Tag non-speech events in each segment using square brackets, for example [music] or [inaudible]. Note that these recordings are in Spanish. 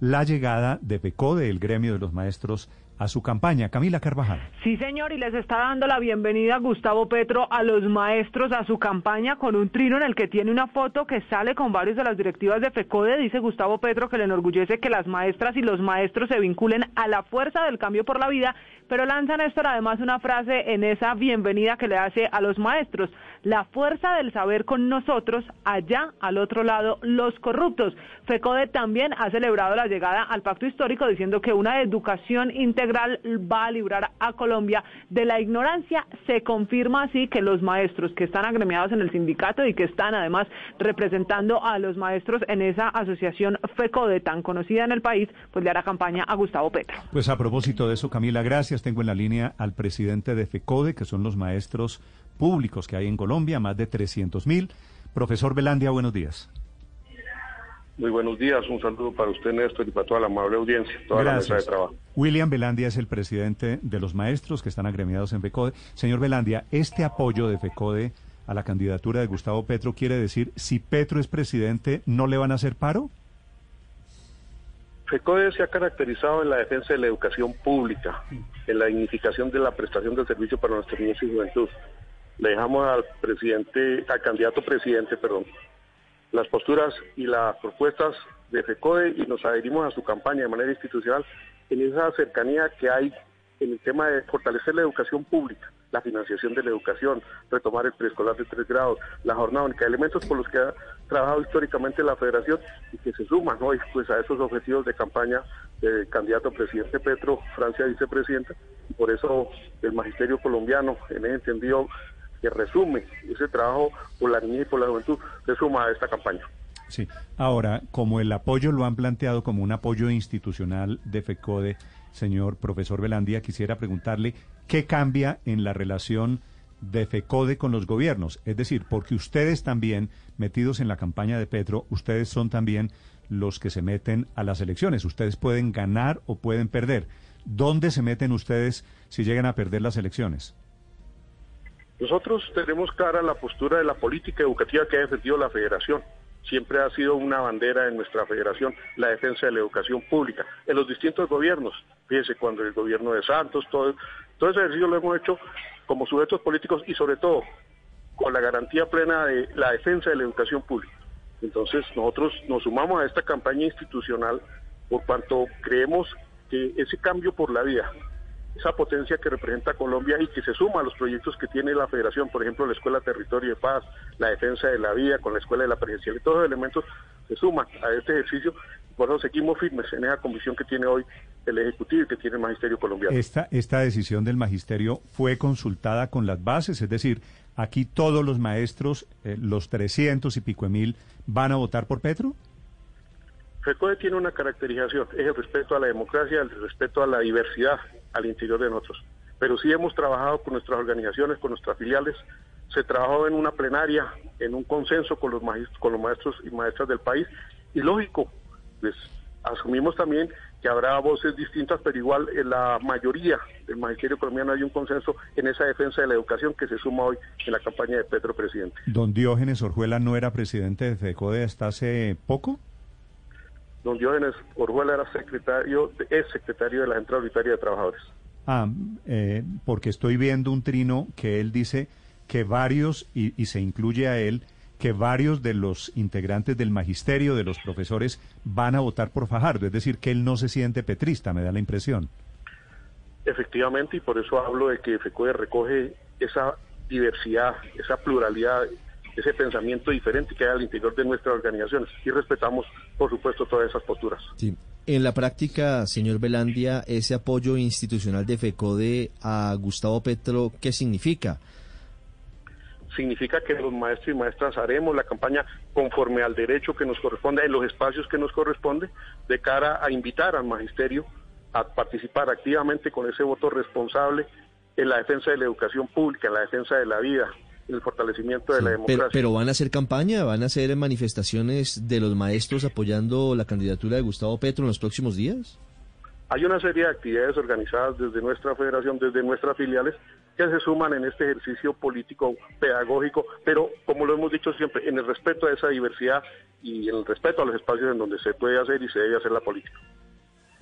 la llegada de PECODE, el gremio de los maestros, a su campaña. Camila Carvajal. Sí, señor, y les está dando la bienvenida Gustavo Petro a los maestros a su campaña con un trino en el que tiene una foto que sale con varios de las directivas de FECODE. Dice Gustavo Petro que le enorgullece que las maestras y los maestros se vinculen a la fuerza del cambio por la vida, pero lanza Néstor además una frase en esa bienvenida que le hace a los maestros. La fuerza del saber con nosotros, allá al otro lado, los corruptos. FECODE también ha celebrado la llegada al pacto histórico diciendo que una educación integral va a librar a Colombia de la ignorancia. Se confirma así que los maestros que están agremiados en el sindicato y que están además representando a los maestros en esa asociación FECODE tan conocida en el país, pues le hará campaña a Gustavo Petro. Pues a propósito de eso, Camila, gracias. Tengo en la línea al presidente de FECODE, que son los maestros públicos que hay en Colombia, más de 300 mil. Profesor Belandia, buenos días. Muy buenos días, un saludo para usted, Néstor, y para toda la amable audiencia, toda la mesa de trabajo. William Belandia es el presidente de los maestros que están agremiados en FECODE. Señor Belandia, este apoyo de FECODE a la candidatura de Gustavo Petro quiere decir, si Petro es presidente, ¿no le van a hacer paro? FECODE se ha caracterizado en la defensa de la educación pública, en la dignificación de la prestación del servicio para nuestros niños y juventud. Le dejamos al presidente, al candidato presidente, perdón, las posturas y las propuestas de FECODE y nos adherimos a su campaña de manera institucional en esa cercanía que hay en el tema de fortalecer la educación pública, la financiación de la educación, retomar el preescolar de tres grados, la jornada única, elementos por los que ha trabajado históricamente la federación y que se suman hoy pues a esos objetivos de campaña del candidato presidente Petro, Francia vicepresidenta, y por eso el magisterio colombiano en ese entendido que resume ese trabajo por la niñez y por la juventud, se suma a esta campaña. Sí, ahora, como el apoyo lo han planteado como un apoyo institucional de FECODE, señor profesor Velandia, quisiera preguntarle qué cambia en la relación de FECODE con los gobiernos. Es decir, porque ustedes también, metidos en la campaña de Petro, ustedes son también los que se meten a las elecciones. Ustedes pueden ganar o pueden perder. ¿Dónde se meten ustedes si llegan a perder las elecciones? Nosotros tenemos clara la postura de la política educativa que ha defendido la federación. Siempre ha sido una bandera en nuestra federación la defensa de la educación pública en los distintos gobiernos. Fíjese, cuando el gobierno de Santos, todo, todo ese ejercicio lo hemos hecho como sujetos políticos y sobre todo con la garantía plena de la defensa de la educación pública. Entonces nosotros nos sumamos a esta campaña institucional por cuanto creemos que ese cambio por la vida esa potencia que representa Colombia y que se suma a los proyectos que tiene la federación, por ejemplo, la Escuela Territorio de Paz, la defensa de la vida con la Escuela de la Presidencial, y todos los elementos se suman a este ejercicio. Por eso seguimos firmes en esa convicción que tiene hoy el Ejecutivo y que tiene el Magisterio colombiano. Esta, esta decisión del Magisterio fue consultada con las bases, es decir, aquí todos los maestros, eh, los 300 y pico de mil, van a votar por Petro. FECODE tiene una caracterización, es el respeto a la democracia, el respeto a la diversidad al interior de nosotros. Pero sí hemos trabajado con nuestras organizaciones, con nuestras filiales, se trabajó en una plenaria, en un consenso con los maestros, con los maestros y maestras del país, y lógico, pues asumimos también que habrá voces distintas, pero igual en la mayoría del magisterio colombiano hay un consenso en esa defensa de la educación que se suma hoy en la campaña de Petro Presidente. ¿Don Diógenes Orjuela no era presidente de FECODE hasta hace poco? Don Diógenes Orjuela era secretario, es secretario de la Central Unitaria de Trabajadores. Ah, eh, porque estoy viendo un trino que él dice que varios, y, y, se incluye a él, que varios de los integrantes del magisterio, de los profesores, van a votar por Fajardo. Es decir, que él no se siente petrista, me da la impresión. Efectivamente, y por eso hablo de que FECODE recoge esa diversidad, esa pluralidad ese pensamiento diferente que hay al interior de nuestras organizaciones y respetamos, por supuesto, todas esas posturas. Sí. En la práctica, señor Belandia, ese apoyo institucional de FECODE a Gustavo Petro, ¿qué significa? Significa que los maestros y maestras haremos la campaña conforme al derecho que nos corresponde, en los espacios que nos corresponde, de cara a invitar al magisterio a participar activamente con ese voto responsable en la defensa de la educación pública, en la defensa de la vida, en el fortalecimiento de la democracia. Pero, pero van a hacer campaña, van a hacer manifestaciones de los maestros apoyando la candidatura de Gustavo Petro en los próximos días. Hay una serie de actividades organizadas desde nuestra federación, desde nuestras filiales, que se suman en este ejercicio político pedagógico, pero como lo hemos dicho siempre, en el respeto a esa diversidad y en el respeto a los espacios en donde se puede hacer y se debe hacer la política.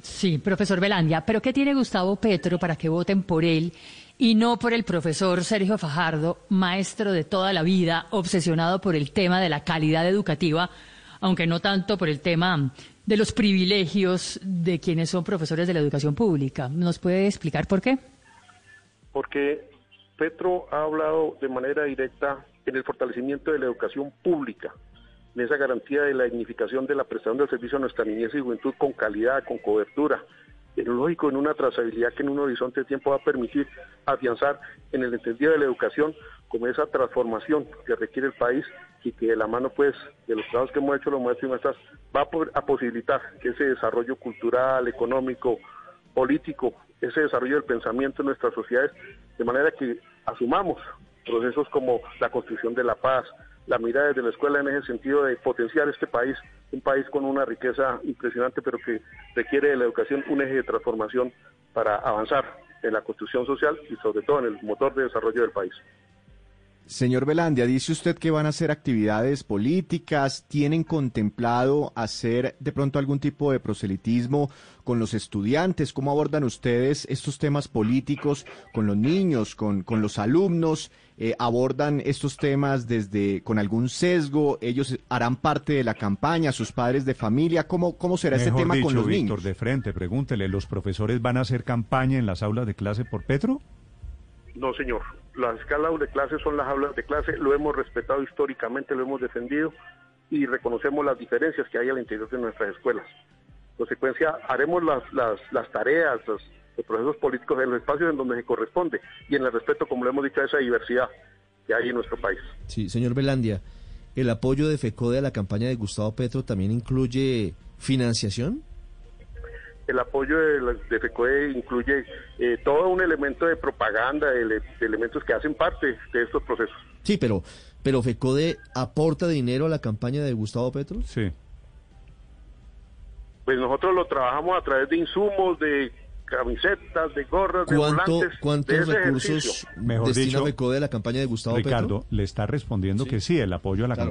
Sí, profesor Belandia, pero ¿qué tiene Gustavo Petro para que voten por él y no por el profesor Sergio Fajardo, maestro de toda la vida, obsesionado por el tema de la calidad educativa, aunque no tanto por el tema de los privilegios de quienes son profesores de la educación pública? ¿Nos puede explicar por qué? Porque Petro ha hablado de manera directa en el fortalecimiento de la educación pública en esa garantía de la dignificación de la prestación del servicio a nuestra niñez y juventud con calidad, con cobertura, en lógico, en una trazabilidad que en un horizonte de tiempo va a permitir afianzar en el entendido de la educación como esa transformación que requiere el país y que de la mano pues de los trabajos que hemos hecho los maestros y maestras va a, a posibilitar que ese desarrollo cultural, económico, político, ese desarrollo del pensamiento en nuestras sociedades, de manera que asumamos procesos como la construcción de la paz, la mirada desde la escuela en ese sentido de potenciar este país, un país con una riqueza impresionante, pero que requiere de la educación un eje de transformación para avanzar en la construcción social y sobre todo en el motor de desarrollo del país. Señor Belandia, dice usted que van a hacer actividades políticas, ¿tienen contemplado hacer de pronto algún tipo de proselitismo con los estudiantes? ¿Cómo abordan ustedes estos temas políticos con los niños, con, con los alumnos? Eh, ¿Abordan estos temas desde con algún sesgo? ¿Ellos harán parte de la campaña, sus padres de familia? ¿Cómo, cómo será este tema dicho, con los Víctor, niños? de frente, pregúntele, ¿los profesores van a hacer campaña en las aulas de clase por Petro? No, señor. Las escalas de clase son las aulas de clase, lo hemos respetado históricamente, lo hemos defendido y reconocemos las diferencias que hay al interior de nuestras escuelas. En consecuencia, haremos las, las, las tareas, los, los procesos políticos en los espacios en donde se corresponde y en el respeto, como lo hemos dicho, a esa diversidad que hay en nuestro país. Sí, señor Belandia, ¿el apoyo de FECODE a la campaña de Gustavo Petro también incluye financiación? El apoyo de, la- de FECODE incluye eh, todo un elemento de propaganda, de, ele- de elementos que hacen parte de estos procesos. Sí, pero, pero FECODE aporta dinero a la campaña de Gustavo Petro. Sí. Pues nosotros lo trabajamos a través de insumos, de camisetas, de gorras, de ¿Cuánto, volantes, de ¿Cuántos ese recursos. Mejor destina dicho, FECODE a la campaña de Gustavo Ricardo, Petro? le está respondiendo que sí, el apoyo a la Claro.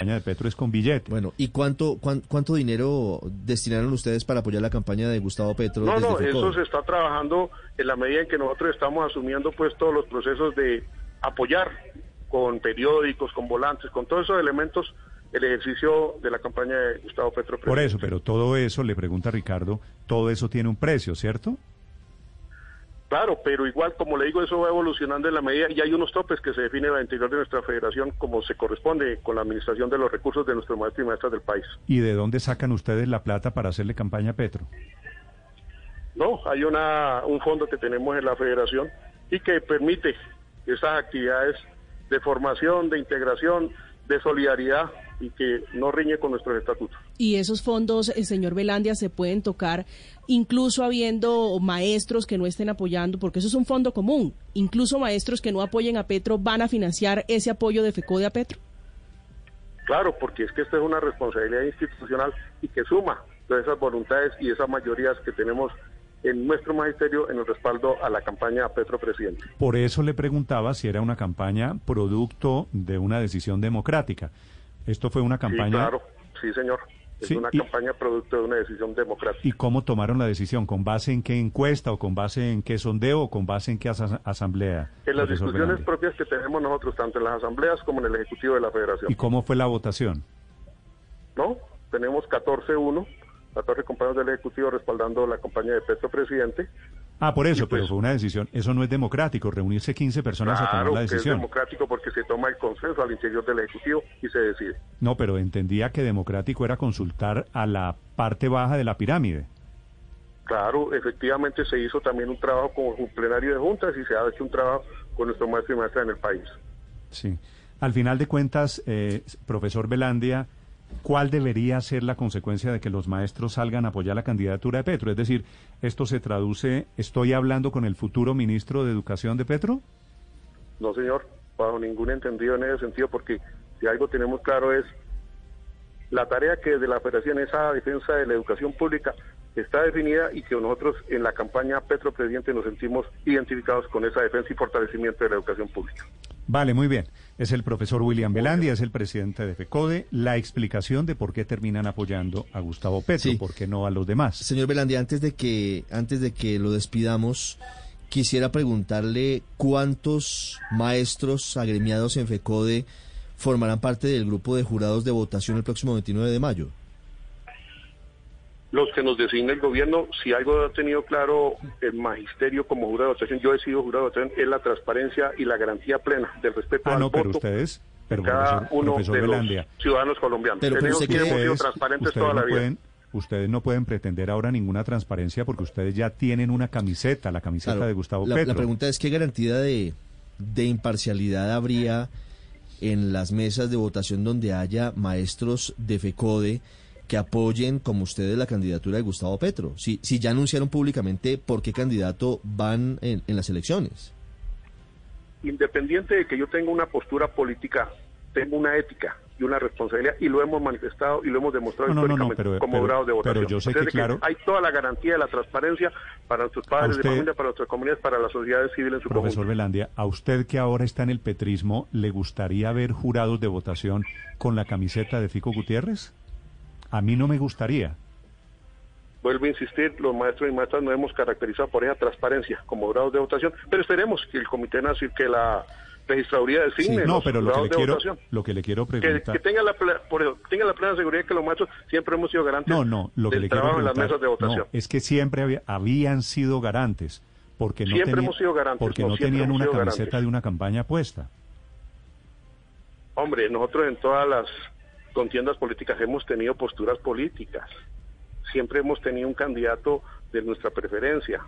Campaña de Petro es con billete. Bueno, ¿y cuánto, cuán- cuánto dinero destinaron ustedes para apoyar la campaña de Gustavo Petro? No, desde no, eso se está trabajando en la medida en que nosotros estamos asumiendo pues todos los procesos de apoyar con periódicos, con volantes, con todos esos elementos el ejercicio de la campaña de Gustavo Petro. Por eso, pero todo eso, le pregunta Ricardo, todo eso tiene un precio, ¿cierto? Claro, pero igual, como le digo, eso va evolucionando en la medida y hay unos topes que se definen al interior de nuestra federación como se corresponde con la administración de los recursos de nuestros maestros y maestras del país. ¿Y de dónde sacan ustedes la plata para hacerle campaña a Petro? No, hay una, un fondo que tenemos en la federación y que permite esas actividades de formación, de integración, de solidaridad y que no riñe con nuestros estatutos. Y esos fondos, eh, señor Velandia, se pueden tocar incluso habiendo maestros que no estén apoyando, porque eso es un fondo común. Incluso maestros que no apoyen a Petro van a financiar ese apoyo de FECODE a Petro. Claro, porque es que esta es una responsabilidad institucional y que suma todas esas voluntades y esas mayorías que tenemos en nuestro magisterio en el respaldo a la campaña a Petro Presidente. Por eso le preguntaba si era una campaña producto de una decisión democrática. Esto fue una Sí, campaña claro, sí, señor. Es Sí, una y- campaña producto de una decisión democrática. ¿Y cómo tomaron la decisión? ¿Con base en qué encuesta o con base en qué sondeo o con base en qué asa- asamblea? En las discusiones propias que tenemos nosotros, tanto en las asambleas como en el Ejecutivo de la Federación. ¿Y cómo fue la votación? ¿no? Tenemos 14-1, 14 compañeros del Ejecutivo respaldando la campaña de Petro Presidente. Ah, por eso, Y pues- pero fue una decisión. Eso no es democrático, reunirse 15 personas a tomar la que es decisión. democrático porque se toma el consenso al interior del Ejecutivo y se decide. No, pero entendía que democrático era consultar a la parte baja de la pirámide. Claro, efectivamente se hizo también un trabajo con un plenario de juntas y se ha hecho un trabajo con nuestro maestro y maestra en el país. Sí. Al final de cuentas, eh, profesor Belandia, ¿cuál debería ser la consecuencia de que los maestros salgan a apoyar la candidatura de Petro? Es decir, ¿esto se traduce, estoy hablando con el futuro ministro de Educación de Petro? No, señor, bajo ningún entendido en ese sentido, porque si algo tenemos claro es la tarea que desde la Federación esa defensa de la educación pública está definida y que nosotros en la campaña Petro Presidente nos sentimos identificados con esa defensa y fortalecimiento de la educación pública. Vale, muy bien. Es el profesor William Belandia, es el presidente de FECODE. La explicación de por qué terminan apoyando a Gustavo Petro, Sí. por qué no a los demás. Señor Belandia, antes de que antes de que lo despidamos, quisiera preguntarle cuántos maestros agremiados en FECODE formarán parte del grupo de jurados de votación el próximo 29 de mayo. Los que nos designa el gobierno, si algo ha tenido claro el magisterio como jurado de votación, yo he sido jurado de votación, es la transparencia y la garantía plena del respeto Ah, al no, pero voto ustedes, pero de cada profesor, uno profesor de Belandia, los ciudadanos colombianos. Pero- pero Tenemos usted que hemos sido ustedes, transparentes ustedes toda no la vida. pueden, ustedes no pueden pretender ahora ninguna transparencia porque ustedes ya tienen una camiseta, la camiseta Claro, de Gustavo la, Petro. la pregunta es qué garantía de, de imparcialidad habría en las mesas de votación donde haya maestros de FECODE que apoyen como ustedes la candidatura de Gustavo Petro. Si, si ya anunciaron públicamente por qué candidato van en, en las elecciones. Independiente de que yo tenga una postura política, tengo una ética y una responsabilidad y lo hemos manifestado y lo hemos demostrado No, no, no, no, históricamente pero- como pero- jurados de pero votación. yo sé que, hay toda la garantía de la transparencia para nuestros padres usted- de familia, para nuestras comunidades, para la sociedad civil en su Profesor conjunto. Belandia, a usted que ahora está en el petrismo, ¿le gustaría ver jurados de votación con la camiseta de Fico Gutiérrez? A mí no me gustaría. Vuelvo a insistir, los maestros y maestras nos hemos caracterizado por esa transparencia como jurados de votación, pero esperemos que el Comité Nacional, que la registraduría Sí, designe no, los pero lo que le quiero, votación. lo que le quiero Que, preguntar. que tenga la por tenga la plena seguridad que los maestros siempre hemos sido garantes No, no, lo que del le quiero en las preguntar. mesas de votación. no, es que siempre había- habían sido garantes, porque no, Siempre tenía- hemos sido garantes, porque no, no tenían una camiseta garantes. de una campaña puesta. Hombre, nosotros en todas las contiendas políticas hemos tenido posturas políticas. Siempre hemos tenido un candidato de nuestra preferencia.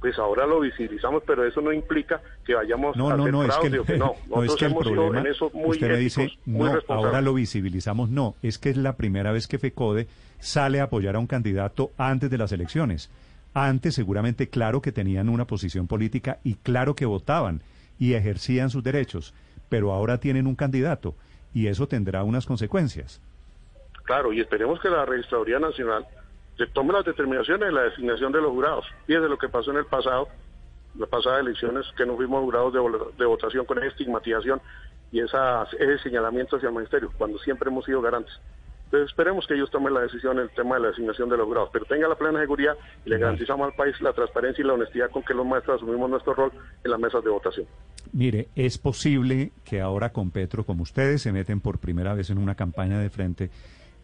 Pues ahora lo visibilizamos, pero eso no implica que vayamos No, a no, hacer no, es que, fraude o que no. [laughs] no, es Nosotros que el hemos problema, en eso muy usted me dice, muy no, ahora lo visibilizamos, no, es que es la primera vez que FECODE sale a apoyar a un candidato antes de las elecciones. Antes seguramente claro que tenían una posición política y claro que votaban y ejercían sus derechos, pero ahora tienen un candidato y eso tendrá unas consecuencias. Claro, y esperemos que la Registraduría Nacional se tome las determinaciones de la designación de los jurados. Fíjese lo que pasó en el pasado, las pasadas elecciones, que no fuimos jurados de, votación con esa estigmatización y esa, ese señalamiento hacia el magisterio, cuando siempre hemos sido garantes. Entonces esperemos que ellos tomen la decisión en el tema de la designación de los jurados, pero tenga la plena seguridad y le garantizamos al país la transparencia y la honestidad con que los maestros asumimos nuestro rol en las mesas de votación. Mire, es posible que ahora con Petro, como ustedes se meten por primera vez en una campaña de frente,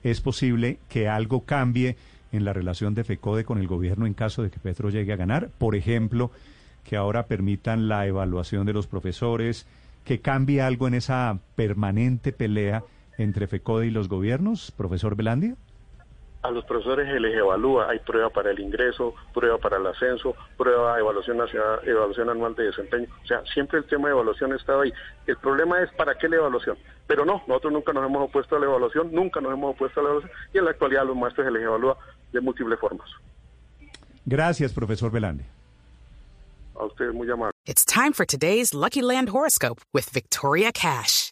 es posible que algo cambie en la relación de FECODE con el gobierno en caso de que Petro llegue a ganar. Por ejemplo, que ahora permitan la evaluación de los profesores, que cambie algo en esa permanente pelea entre FECODE y los gobiernos, profesor Belandia. A los profesores se les evalúa, hay prueba para el ingreso, prueba para el ascenso, prueba evaluación nacional, evaluación anual de desempeño. O sea, siempre el tema de evaluación ha estado ahí. El problema es para qué la evaluación. Pero no, nosotros nunca nos hemos opuesto a la evaluación, nunca nos hemos opuesto a la evaluación y en la actualidad a los maestros se les evalúa de múltiples formas. Gracias, profesor Belandia. A ustedes muy amables. It's time for today's Lucky Land horoscope with Victoria Cash.